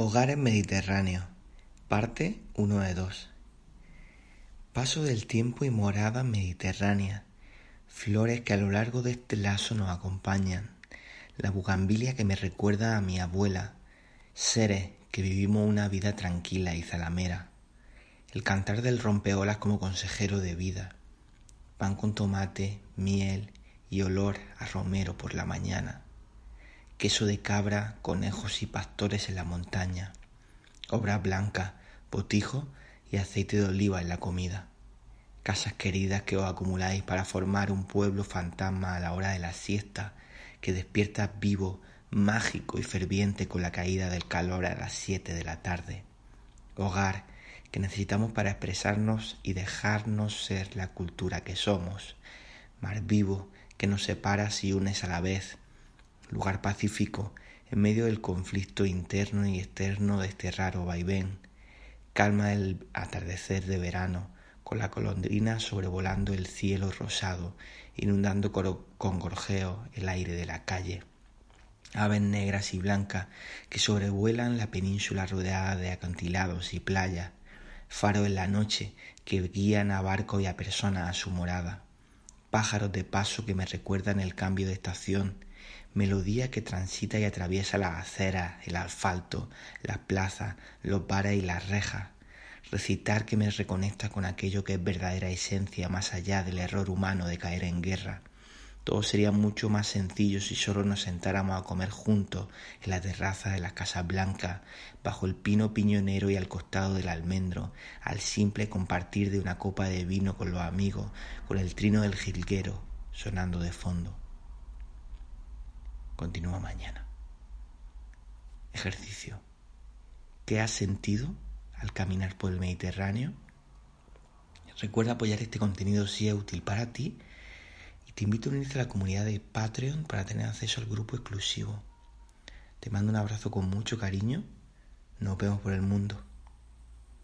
Hogares Mediterráneos, parte 1 de 2. Paso del tiempo y morada mediterránea, flores que a lo largo de este lazo nos acompañan, la bugambilia que me recuerda a mi abuela, seres que vivimos una vida tranquila y zalamera, el cantar del rompeolas como consejero de vida, pan con tomate, miel y olor a romero por la mañana queso de cabra, conejos y pastores en la montaña, obra blanca, botijo y aceite de oliva en la comida, casas queridas que os acumuláis para formar un pueblo fantasma a la hora de la siesta, que despierta vivo, mágico y ferviente con la caída del calor a las siete de la tarde, hogar que necesitamos para expresarnos y dejarnos ser la cultura que somos, mar vivo que nos separa y unes a la vez, lugar pacífico en medio del conflicto interno y externo de este raro vaivén, calma el atardecer de verano, con la colondrina sobrevolando el cielo rosado, inundando con gorjeo el aire de la calle. Aves negras y blancas que sobrevuelan la península rodeada de acantilados y playas, faro en la noche que guían a barco y a personas a su morada, pájaros de paso que me recuerdan el cambio de estación, melodía que transita y atraviesa las aceras, el asfalto, las plazas, los bares y las rejas, recitar que me reconecta con aquello que es verdadera esencia más allá del error humano de caer en guerra. Todo sería mucho más sencillo si solo nos sentáramos a comer juntos en la terraza de las Casas Blancas, bajo el pino piñonero y al costado del almendro, al simple compartir de una copa de vino con los amigos, con el trino del jilguero sonando de fondo continúa mañana. Ejercicio. ¿Qué has sentido al caminar por el Mediterráneo? Recuerda apoyar este contenido si es útil para ti y te invito a unirte a la comunidad de Patreon para tener acceso al grupo exclusivo. Te mando un abrazo con mucho cariño. Nos vemos por el mundo.